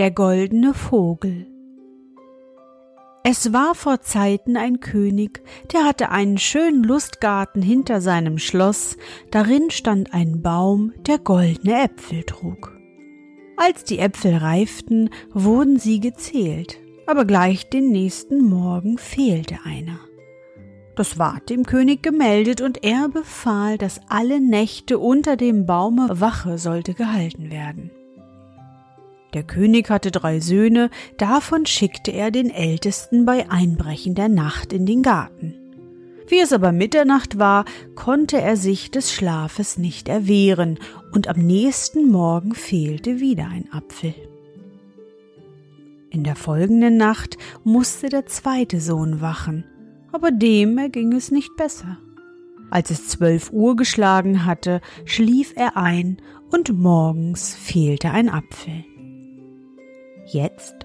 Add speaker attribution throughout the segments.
Speaker 1: Der goldene Vogel Es war vor Zeiten ein König, der hatte einen schönen Lustgarten hinter seinem Schloss, darin stand ein Baum, der goldene Äpfel trug. Als die Äpfel reiften, wurden sie gezählt, aber gleich den nächsten Morgen fehlte einer. Das ward dem König gemeldet, und er befahl, dass alle Nächte unter dem Baume Wache sollte gehalten werden. Der König hatte drei Söhne, davon schickte er den ältesten bei Einbrechen der Nacht in den Garten. Wie es aber Mitternacht war, konnte er sich des Schlafes nicht erwehren, und am nächsten Morgen fehlte wieder ein Apfel. In der folgenden Nacht musste der zweite Sohn wachen, aber dem erging es nicht besser. Als es zwölf Uhr geschlagen hatte, schlief er ein, und morgens fehlte ein Apfel. Jetzt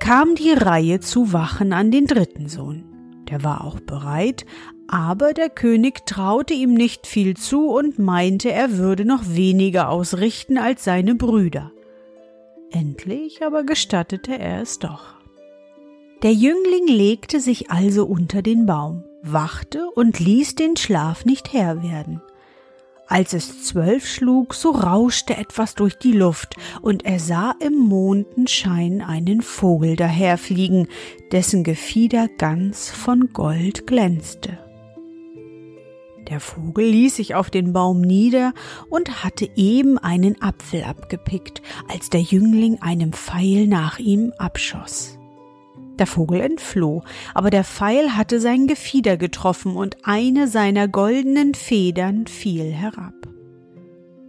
Speaker 1: kam die Reihe zu wachen an den dritten Sohn. Der war auch bereit, aber der König traute ihm nicht viel zu und meinte, er würde noch weniger ausrichten als seine Brüder. Endlich aber gestattete er es doch. Der Jüngling legte sich also unter den Baum, wachte und ließ den Schlaf nicht Herr werden. Als es zwölf schlug, so rauschte etwas durch die Luft, und er sah im Mondenschein einen Vogel daherfliegen, dessen Gefieder ganz von Gold glänzte. Der Vogel ließ sich auf den Baum nieder und hatte eben einen Apfel abgepickt, als der Jüngling einem Pfeil nach ihm abschoss. Der Vogel entfloh, aber der Pfeil hatte sein Gefieder getroffen und eine seiner goldenen Federn fiel herab.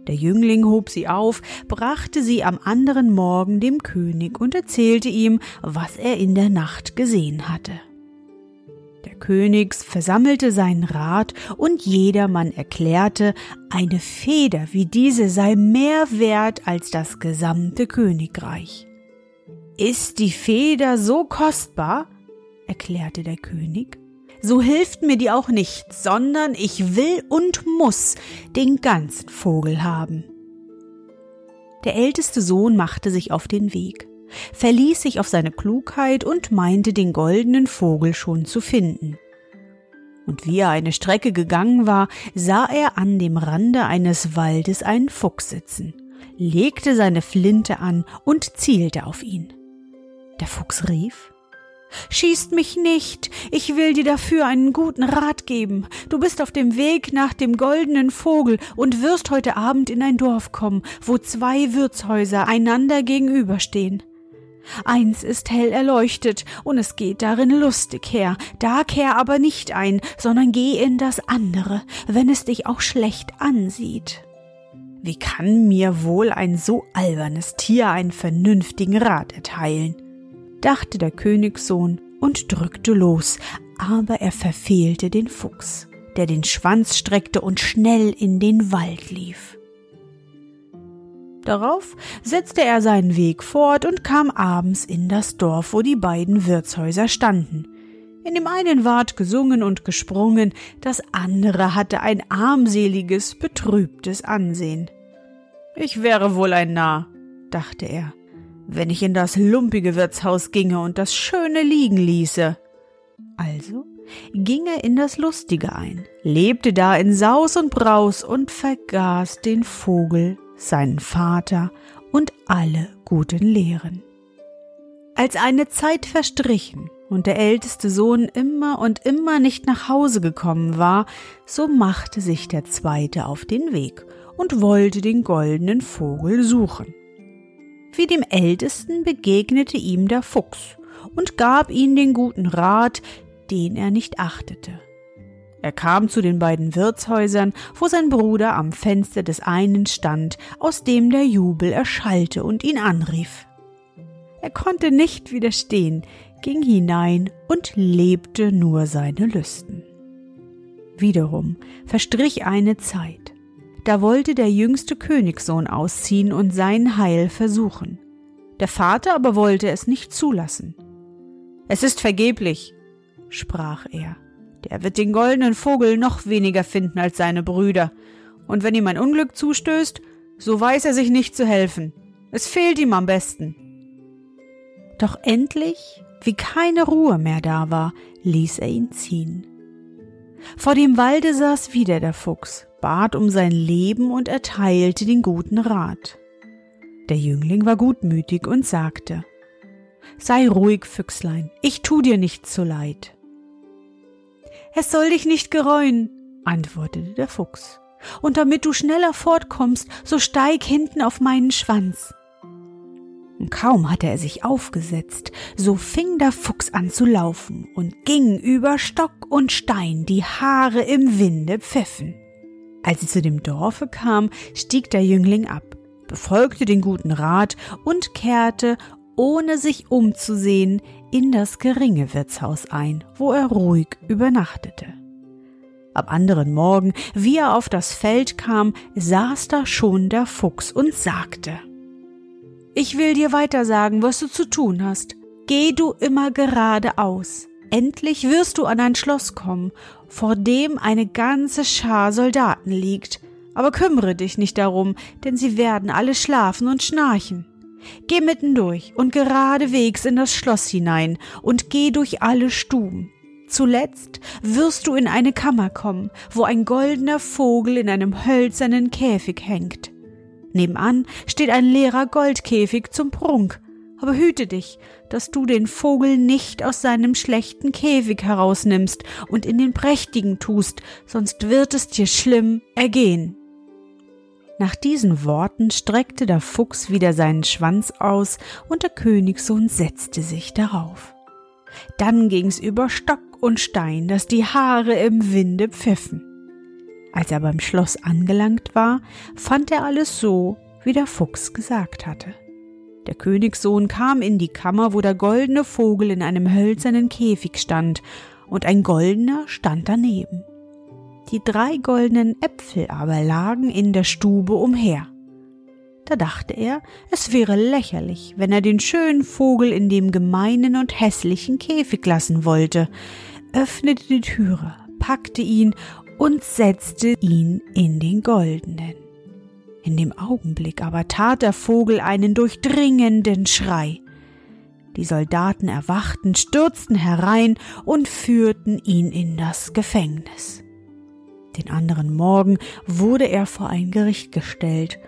Speaker 1: Der Jüngling hob sie auf, brachte sie am anderen Morgen dem König und erzählte ihm, was er in der Nacht gesehen hatte. Der König versammelte seinen Rat und jedermann erklärte, eine Feder wie diese sei mehr wert als das gesamte Königreich. Ist die Feder so kostbar? erklärte der König. So hilft mir die auch nicht, sondern ich will und muss den ganzen Vogel haben. Der älteste Sohn machte sich auf den Weg, verließ sich auf seine Klugheit und meinte den goldenen Vogel schon zu finden. Und wie er eine Strecke gegangen war, sah er an dem Rande eines Waldes einen Fuchs sitzen, legte seine Flinte an und zielte auf ihn. Der Fuchs rief Schießt mich nicht, ich will dir dafür einen guten Rat geben. Du bist auf dem Weg nach dem goldenen Vogel und wirst heute Abend in ein Dorf kommen, wo zwei Wirtshäuser einander gegenüberstehen. Eins ist hell erleuchtet, und es geht darin lustig her. Da kehr aber nicht ein, sondern geh in das andere, wenn es dich auch schlecht ansieht. Wie kann mir wohl ein so albernes Tier einen vernünftigen Rat erteilen? Dachte der Königssohn und drückte los, aber er verfehlte den Fuchs, der den Schwanz streckte und schnell in den Wald lief. Darauf setzte er seinen Weg fort und kam abends in das Dorf, wo die beiden Wirtshäuser standen. In dem einen ward gesungen und gesprungen, das andere hatte ein armseliges, betrübtes Ansehen. Ich wäre wohl ein Narr, dachte er, wenn ich in das lumpige Wirtshaus ginge und das Schöne liegen ließe. Also ging er in das Lustige ein, lebte da in Saus und Braus und vergaß den Vogel, seinen Vater und alle guten Lehren. Als eine Zeit verstrichen und der älteste Sohn immer und immer nicht nach Hause gekommen war, so machte sich der zweite auf den Weg und wollte den goldenen Vogel suchen. Wie dem Ältesten begegnete ihm der Fuchs und gab ihm den guten Rat, den er nicht achtete. Er kam zu den beiden Wirtshäusern, wo sein Bruder am Fenster des einen stand, aus dem der Jubel erschallte und ihn anrief. Er konnte nicht widerstehen, ging hinein und lebte nur seine Lüsten. Wiederum verstrich eine Zeit. Da wollte der jüngste Königssohn ausziehen und sein Heil versuchen. Der Vater aber wollte es nicht zulassen. Es ist vergeblich, sprach er. Der wird den goldenen Vogel noch weniger finden als seine Brüder. Und wenn ihm ein Unglück zustößt, so weiß er sich nicht zu helfen. Es fehlt ihm am besten. Doch endlich, wie keine Ruhe mehr da war, ließ er ihn ziehen. Vor dem Walde saß wieder der Fuchs, bat um sein Leben und erteilte den guten Rat. Der Jüngling war gutmütig und sagte Sei ruhig, Füchslein, ich tu dir nicht zu leid. Es soll dich nicht gereuen, antwortete der Fuchs. Und damit du schneller fortkommst, so steig hinten auf meinen Schwanz. Kaum hatte er sich aufgesetzt, so fing der Fuchs an zu laufen und ging über Stock und Stein, die Haare im Winde pfiffen. Als sie zu dem Dorfe kam, stieg der Jüngling ab, befolgte den guten Rat und kehrte, ohne sich umzusehen, in das geringe Wirtshaus ein, wo er ruhig übernachtete. Am anderen Morgen, wie er auf das Feld kam, saß da schon der Fuchs und sagte Ich will dir weiter sagen, was du zu tun hast. Geh du immer geradeaus. Endlich wirst du an ein Schloss kommen, vor dem eine ganze Schar Soldaten liegt. Aber kümmere dich nicht darum, denn sie werden alle schlafen und schnarchen. Geh mitten durch und geradewegs in das Schloss hinein und geh durch alle Stuben. Zuletzt wirst du in eine Kammer kommen, wo ein goldener Vogel in einem hölzernen Käfig hängt. Nebenan steht ein leerer Goldkäfig zum Prunk, aber hüte dich, dass du den Vogel nicht aus seinem schlechten Käfig herausnimmst und in den prächtigen tust, sonst wird es dir schlimm ergehen. Nach diesen Worten streckte der Fuchs wieder seinen Schwanz aus und der Königssohn setzte sich darauf. Dann ging's über Stock und Stein, dass die Haare im Winde pfiffen. Als er beim Schloss angelangt war, fand er alles so, wie der Fuchs gesagt hatte. Der Königssohn kam in die Kammer, wo der goldene Vogel in einem hölzernen Käfig stand, und ein goldener stand daneben. Die drei goldenen Äpfel aber lagen in der Stube umher. Da dachte er, es wäre lächerlich, wenn er den schönen Vogel in dem gemeinen und hässlichen Käfig lassen wollte, öffnete die Türe, packte ihn und setzte ihn in den goldenen. In dem Augenblick aber tat der Vogel einen durchdringenden Schrei. Die Soldaten erwachten, stürzten herein und führten ihn in das Gefängnis. Den anderen Morgen wurde er vor ein Gericht gestellt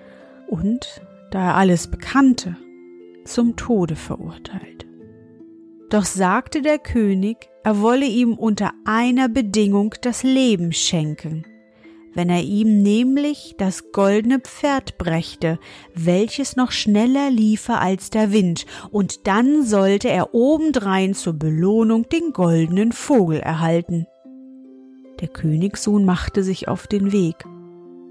Speaker 1: und, da er alles bekannte, zum Tode verurteilt. Doch sagte der König, er wolle ihm unter einer Bedingung das Leben schenken, wenn er ihm nämlich das goldene Pferd brächte, welches noch schneller liefe als der Wind, und dann sollte er obendrein zur Belohnung den goldenen Vogel erhalten. Der Königssohn machte sich auf den Weg,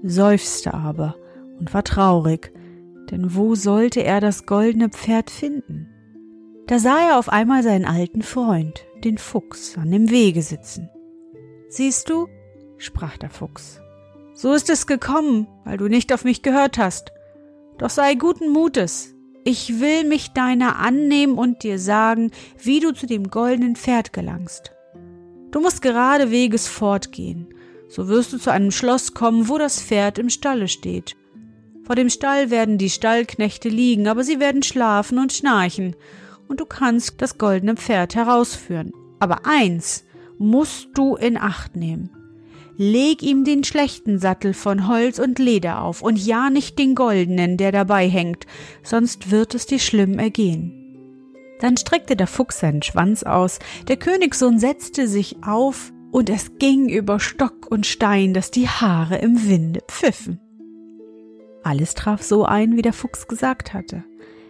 Speaker 1: seufzte aber und war traurig, denn wo sollte er das goldene Pferd finden? Da sah er auf einmal seinen alten Freund, den Fuchs, an dem Wege sitzen. Siehst du, sprach der Fuchs, so ist es gekommen, weil du nicht auf mich gehört hast. Doch sei guten Mutes, ich will mich deiner annehmen und dir sagen, wie du zu dem goldenen Pferd gelangst. Du musst geradeweges fortgehen. So wirst du zu einem Schloss kommen, wo das Pferd im Stalle steht. Vor dem Stall werden die Stallknechte liegen, aber sie werden schlafen und schnarchen, und du kannst das goldene Pferd herausführen. Aber eins musst du in Acht nehmen. Leg ihm den schlechten Sattel von Holz und Leder auf und ja nicht den goldenen, der dabei hängt, sonst wird es dir schlimm ergehen. Dann streckte der Fuchs seinen Schwanz aus, der Königssohn setzte sich auf, und es ging über Stock und Stein, dass die Haare im Winde pfiffen. Alles traf so ein, wie der Fuchs gesagt hatte.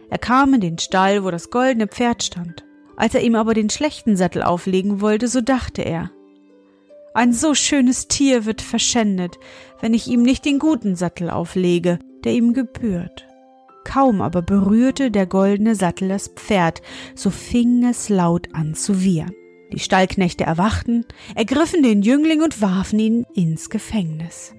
Speaker 1: Er kam in den Stall, wo das goldene Pferd stand. Als er ihm aber den schlechten Sattel auflegen wollte, so dachte er, ein so schönes Tier wird verschändet, wenn ich ihm nicht den guten Sattel auflege, der ihm gebührt. Kaum aber berührte der goldene Sattel das Pferd, so fing es laut an zu wiehern. Die Stallknechte erwachten, ergriffen den Jüngling und warfen ihn ins Gefängnis.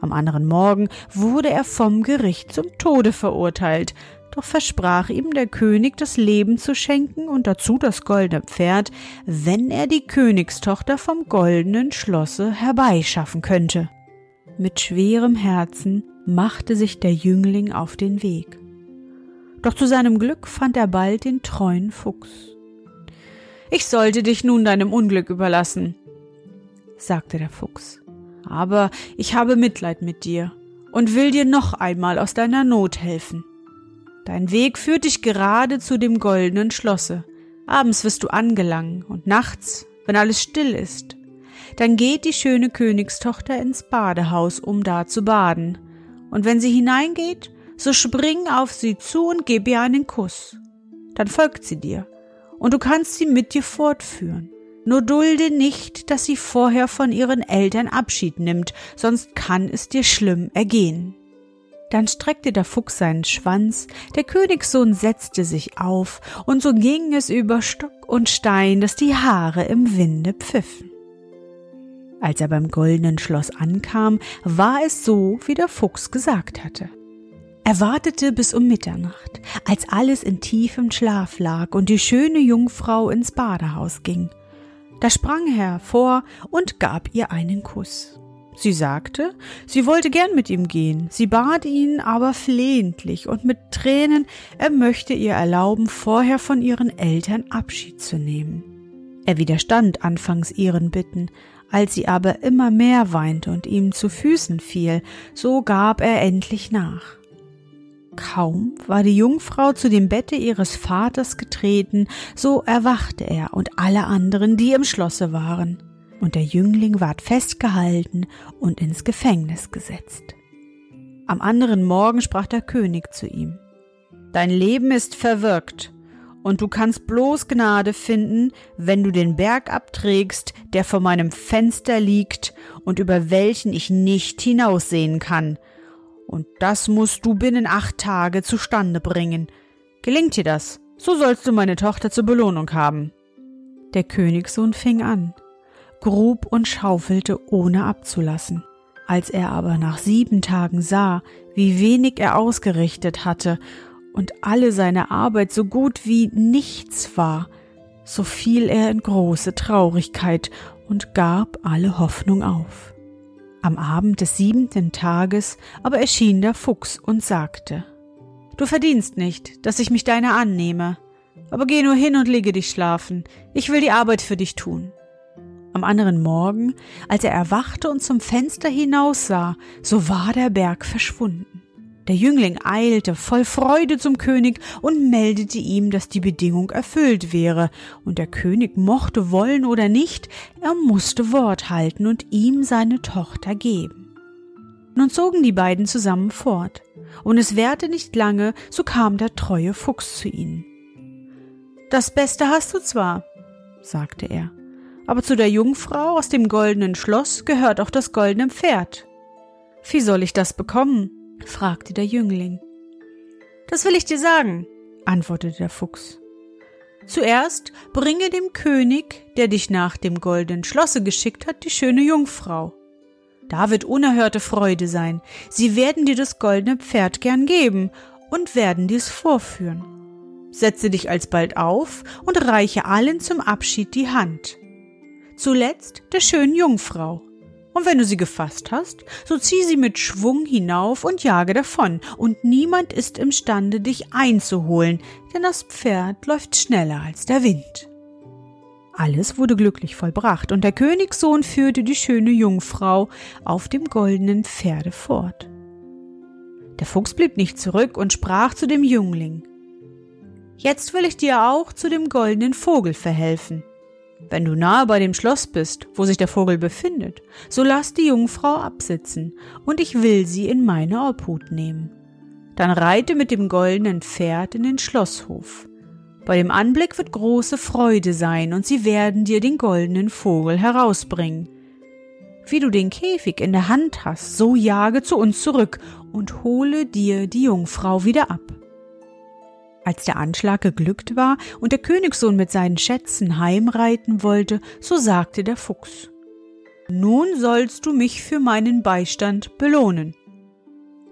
Speaker 1: Am anderen Morgen wurde er vom Gericht zum Tode verurteilt, doch versprach ihm der König das Leben zu schenken und dazu das goldene Pferd, wenn er die Königstochter vom goldenen Schlosse herbeischaffen könnte. Mit schwerem Herzen machte sich der Jüngling auf den Weg. Doch zu seinem Glück fand er bald den treuen Fuchs. Ich sollte dich nun deinem Unglück überlassen, sagte der Fuchs, aber ich habe Mitleid mit dir und will dir noch einmal aus deiner Not helfen. Dein Weg führt dich gerade zu dem goldenen Schlosse. Abends wirst du angelangen und nachts, wenn alles still ist, dann geht die schöne Königstochter ins Badehaus, um da zu baden. Und wenn sie hineingeht, so spring auf sie zu und gib ihr einen Kuss. Dann folgt sie dir, und du kannst sie mit dir fortführen. Nur dulde nicht, dass sie vorher von ihren Eltern Abschied nimmt, sonst kann es dir schlimm ergehen. Dann streckte der Fuchs seinen Schwanz, der Königssohn setzte sich auf, und so ging es über Stock und Stein, dass die Haare im Winde pfiffen. Als er beim goldenen Schloss ankam, war es so, wie der Fuchs gesagt hatte. Er wartete bis um Mitternacht, als alles in tiefem Schlaf lag und die schöne Jungfrau ins Badehaus ging. Da sprang er hervor und gab ihr einen Kuss. Sie sagte, sie wollte gern mit ihm gehen, sie bat ihn aber flehentlich und mit Tränen, er möchte ihr erlauben, vorher von ihren Eltern Abschied zu nehmen. Er widerstand anfangs ihren Bitten, als sie aber immer mehr weinte und ihm zu Füßen fiel, so gab er endlich nach. Kaum war die Jungfrau zu dem Bette ihres Vaters getreten, so erwachte er und alle anderen, die im Schlosse waren und der Jüngling ward festgehalten und ins Gefängnis gesetzt. Am anderen Morgen sprach der König zu ihm Dein Leben ist verwirkt, und du kannst bloß Gnade finden, wenn du den Berg abträgst, der vor meinem Fenster liegt und über welchen ich nicht hinaussehen kann. Und das musst du binnen acht Tage zustande bringen. Gelingt dir das, so sollst du meine Tochter zur Belohnung haben. Der Königssohn fing an grub und schaufelte, ohne abzulassen. Als er aber nach sieben Tagen sah, wie wenig er ausgerichtet hatte und alle seine Arbeit so gut wie nichts war, so fiel er in große Traurigkeit und gab alle Hoffnung auf. Am Abend des siebenten Tages aber erschien der Fuchs und sagte Du verdienst nicht, dass ich mich deiner annehme, aber geh nur hin und lege dich schlafen, ich will die Arbeit für dich tun. Am anderen Morgen, als er erwachte und zum Fenster hinaussah, so war der Berg verschwunden. Der Jüngling eilte voll Freude zum König und meldete ihm, dass die Bedingung erfüllt wäre, und der König mochte wollen oder nicht, er musste Wort halten und ihm seine Tochter geben. Nun zogen die beiden zusammen fort, und es währte nicht lange, so kam der treue Fuchs zu ihnen. Das Beste hast du zwar, sagte er, aber zu der Jungfrau aus dem goldenen Schloss gehört auch das goldene Pferd. Wie soll ich das bekommen? fragte der Jüngling. Das will ich dir sagen, antwortete der Fuchs. Zuerst bringe dem König, der dich nach dem goldenen Schlosse geschickt hat, die schöne Jungfrau. Da wird unerhörte Freude sein. Sie werden dir das goldene Pferd gern geben und werden dir's vorführen. Setze dich alsbald auf und reiche allen zum Abschied die Hand zuletzt der schönen Jungfrau. Und wenn du sie gefasst hast, so zieh sie mit Schwung hinauf und jage davon, und niemand ist imstande, dich einzuholen, denn das Pferd läuft schneller als der Wind. Alles wurde glücklich vollbracht, und der Königssohn führte die schöne Jungfrau auf dem goldenen Pferde fort. Der Fuchs blieb nicht zurück und sprach zu dem Jüngling Jetzt will ich dir auch zu dem goldenen Vogel verhelfen. Wenn du nahe bei dem Schloss bist, wo sich der Vogel befindet, so lass die Jungfrau absitzen, und ich will sie in meine Obhut nehmen. Dann reite mit dem goldenen Pferd in den Schlosshof. Bei dem Anblick wird große Freude sein, und sie werden dir den goldenen Vogel herausbringen. Wie du den Käfig in der Hand hast, so jage zu uns zurück und hole dir die Jungfrau wieder ab. Als der Anschlag geglückt war und der Königssohn mit seinen Schätzen heimreiten wollte, so sagte der Fuchs Nun sollst du mich für meinen Beistand belohnen.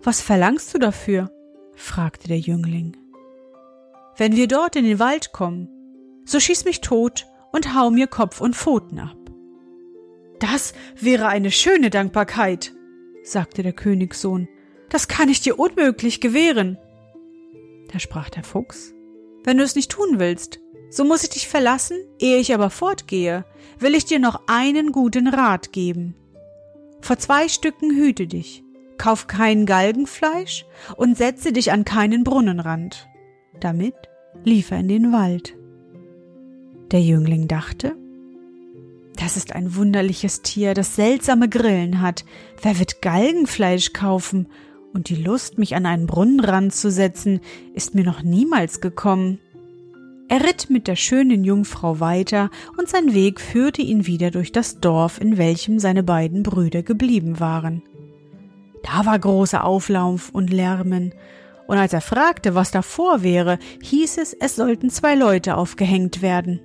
Speaker 1: Was verlangst du dafür? fragte der Jüngling. Wenn wir dort in den Wald kommen, so schieß mich tot und hau mir Kopf und Pfoten ab. Das wäre eine schöne Dankbarkeit, sagte der Königssohn. Das kann ich dir unmöglich gewähren. Da sprach der Fuchs. Wenn du es nicht tun willst, so muss ich dich verlassen, ehe ich aber fortgehe, will ich dir noch einen guten Rat geben. Vor zwei Stücken hüte dich, kauf kein Galgenfleisch und setze dich an keinen Brunnenrand. Damit lief er in den Wald. Der Jüngling dachte, das ist ein wunderliches Tier, das seltsame Grillen hat. Wer wird Galgenfleisch kaufen? Und die Lust, mich an einen Brunnenrand zu setzen, ist mir noch niemals gekommen. Er ritt mit der schönen Jungfrau weiter, und sein Weg führte ihn wieder durch das Dorf, in welchem seine beiden Brüder geblieben waren. Da war großer Auflauf und Lärmen, und als er fragte, was davor wäre, hieß es, es sollten zwei Leute aufgehängt werden.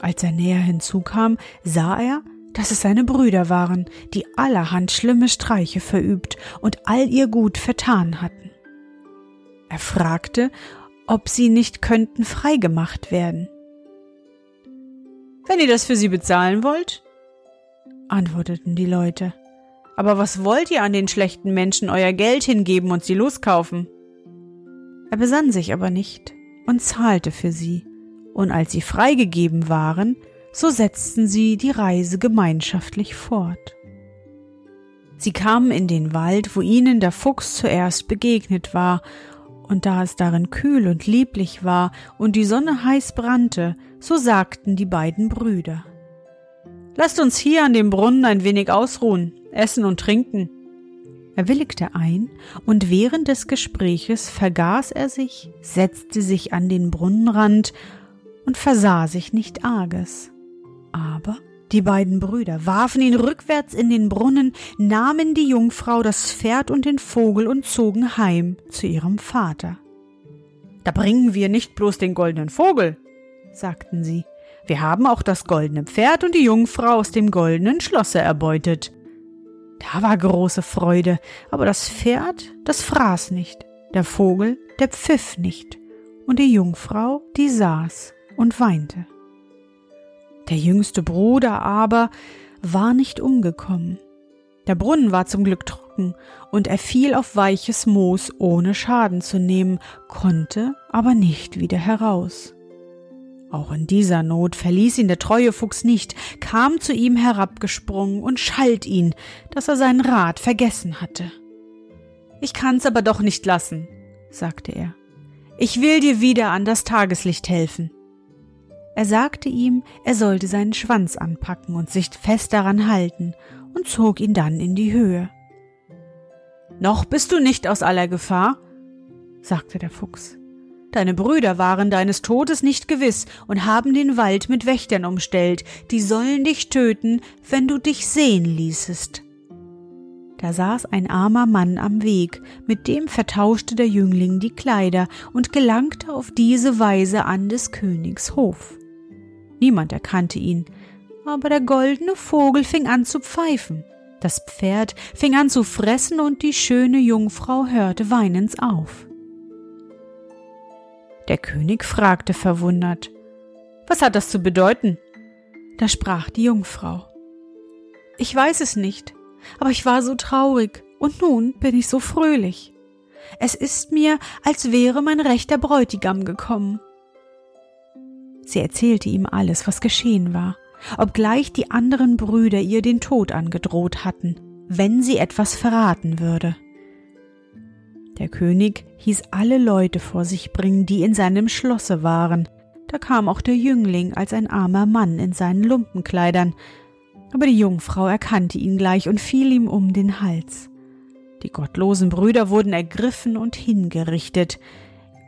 Speaker 1: Als er näher hinzukam, sah er, dass es seine Brüder waren, die allerhand schlimme Streiche verübt und all ihr Gut vertan hatten. Er fragte, ob sie nicht könnten freigemacht werden. Wenn ihr das für sie bezahlen wollt, antworteten die Leute. Aber was wollt ihr an den schlechten Menschen euer Geld hingeben und sie loskaufen? Er besann sich aber nicht und zahlte für sie, und als sie freigegeben waren, so setzten sie die Reise gemeinschaftlich fort. Sie kamen in den Wald, wo ihnen der Fuchs zuerst begegnet war, und da es darin kühl und lieblich war und die Sonne heiß brannte, so sagten die beiden Brüder Lasst uns hier an dem Brunnen ein wenig ausruhen, essen und trinken. Er willigte ein, und während des Gespräches vergaß er sich, setzte sich an den Brunnenrand und versah sich nicht arges. Aber die beiden Brüder warfen ihn rückwärts in den Brunnen, nahmen die Jungfrau, das Pferd und den Vogel und zogen heim zu ihrem Vater. Da bringen wir nicht bloß den goldenen Vogel, sagten sie, wir haben auch das goldene Pferd und die Jungfrau aus dem goldenen Schlosse erbeutet. Da war große Freude, aber das Pferd, das fraß nicht, der Vogel, der pfiff nicht, und die Jungfrau, die saß und weinte. Der jüngste Bruder aber war nicht umgekommen. Der Brunnen war zum Glück trocken, und er fiel auf weiches Moos, ohne Schaden zu nehmen, konnte aber nicht wieder heraus. Auch in dieser Not verließ ihn der treue Fuchs nicht, kam zu ihm herabgesprungen und schalt ihn, dass er seinen Rat vergessen hatte. Ich kann's aber doch nicht lassen, sagte er. Ich will dir wieder an das Tageslicht helfen. Er sagte ihm, er sollte seinen Schwanz anpacken und sich fest daran halten, und zog ihn dann in die Höhe. Noch bist du nicht aus aller Gefahr, sagte der Fuchs. Deine Brüder waren deines Todes nicht gewiss und haben den Wald mit Wächtern umstellt, die sollen dich töten, wenn du dich sehen ließest. Da saß ein armer Mann am Weg, mit dem vertauschte der Jüngling die Kleider und gelangte auf diese Weise an des Königs Hof. Niemand erkannte ihn, aber der goldene Vogel fing an zu pfeifen. Das Pferd fing an zu fressen und die schöne Jungfrau hörte weinens auf. Der König fragte verwundert, Was hat das zu bedeuten? Da sprach die Jungfrau, Ich weiß es nicht, aber ich war so traurig und nun bin ich so fröhlich. Es ist mir, als wäre mein rechter Bräutigam gekommen. Sie erzählte ihm alles, was geschehen war, obgleich die anderen Brüder ihr den Tod angedroht hatten, wenn sie etwas verraten würde. Der König hieß alle Leute vor sich bringen, die in seinem Schlosse waren. Da kam auch der Jüngling als ein armer Mann in seinen Lumpenkleidern, aber die Jungfrau erkannte ihn gleich und fiel ihm um den Hals. Die gottlosen Brüder wurden ergriffen und hingerichtet,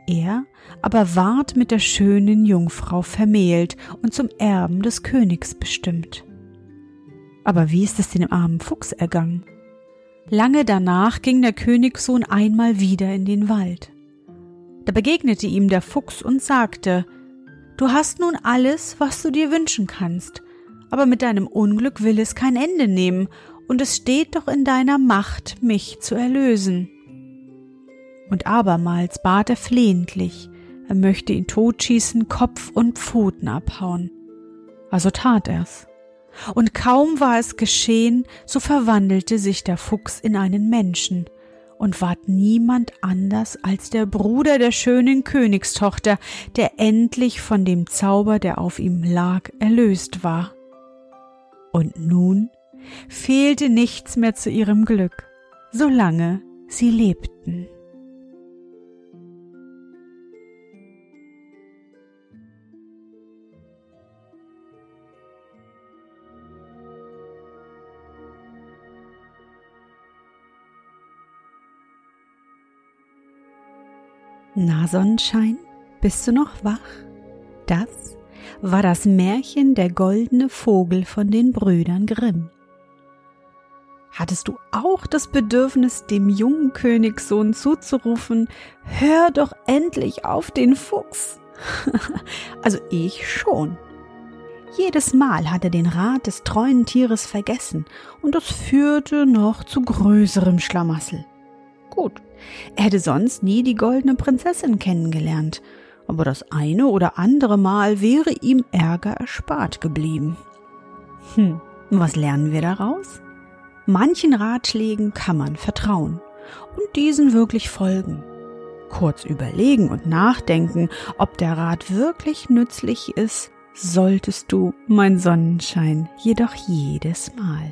Speaker 1: er aber ward mit der schönen Jungfrau vermählt und zum Erben des Königs bestimmt. Aber wie ist es dem armen Fuchs ergangen? Lange danach ging der Königssohn einmal wieder in den Wald. Da begegnete ihm der Fuchs und sagte, Du hast nun alles, was du dir wünschen kannst, aber mit deinem Unglück will es kein Ende nehmen, und es steht doch in deiner Macht, mich zu erlösen. Und abermals bat er flehentlich, er möchte ihn totschießen, Kopf und Pfoten abhauen. Also tat er's. Und kaum war es geschehen, so verwandelte sich der Fuchs in einen Menschen und ward niemand anders als der Bruder der schönen Königstochter, der endlich von dem Zauber, der auf ihm lag, erlöst war. Und nun fehlte nichts mehr zu ihrem Glück, solange sie lebten. Na Sonnenschein, bist du noch wach? Das war das Märchen Der goldene Vogel von den Brüdern Grimm. Hattest du auch das Bedürfnis, dem jungen Königssohn zuzurufen, hör doch endlich auf den Fuchs? also ich schon. Jedes Mal hat er den Rat des treuen Tieres vergessen, und das führte noch zu größerem Schlamassel. Er hätte sonst nie die goldene Prinzessin kennengelernt, aber das eine oder andere Mal wäre ihm Ärger erspart geblieben. Hm, was lernen wir daraus? Manchen Ratschlägen kann man vertrauen und diesen wirklich folgen. Kurz überlegen und nachdenken, ob der Rat wirklich nützlich ist, solltest du, mein Sonnenschein, jedoch jedes Mal.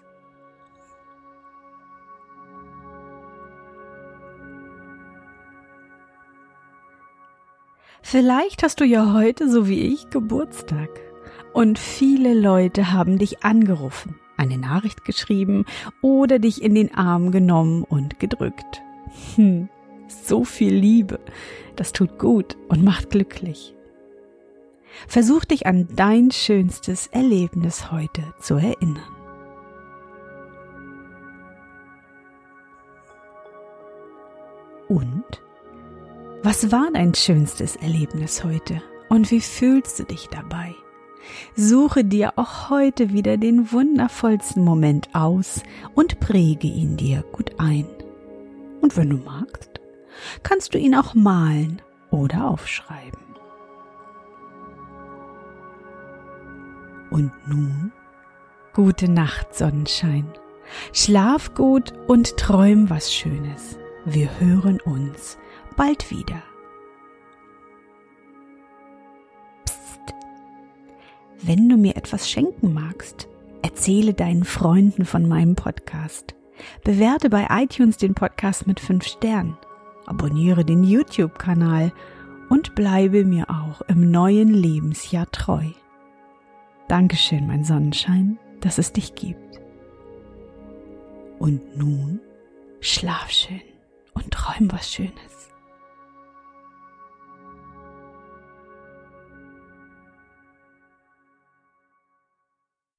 Speaker 1: Vielleicht hast du ja heute, so wie ich, Geburtstag. Und viele Leute haben dich angerufen, eine Nachricht geschrieben oder dich in den Arm genommen und gedrückt. Hm, so viel Liebe. Das tut gut und macht glücklich. Versuch dich an dein schönstes Erlebnis heute zu erinnern. Und was war dein schönstes Erlebnis heute und wie fühlst du dich dabei? Suche dir auch heute wieder den wundervollsten Moment aus und präge ihn dir gut ein. Und wenn du magst, kannst du ihn auch malen oder aufschreiben. Und nun, gute Nacht, Sonnenschein. Schlaf gut und träum was Schönes. Wir hören uns bald wieder. Psst. Wenn du mir etwas schenken magst, erzähle deinen Freunden von meinem Podcast. Bewerte bei iTunes den Podcast mit 5 Sternen. Abonniere den YouTube-Kanal und bleibe mir auch im neuen Lebensjahr treu. Dankeschön, mein Sonnenschein, dass es dich gibt. Und nun schlaf schön und träum was Schönes.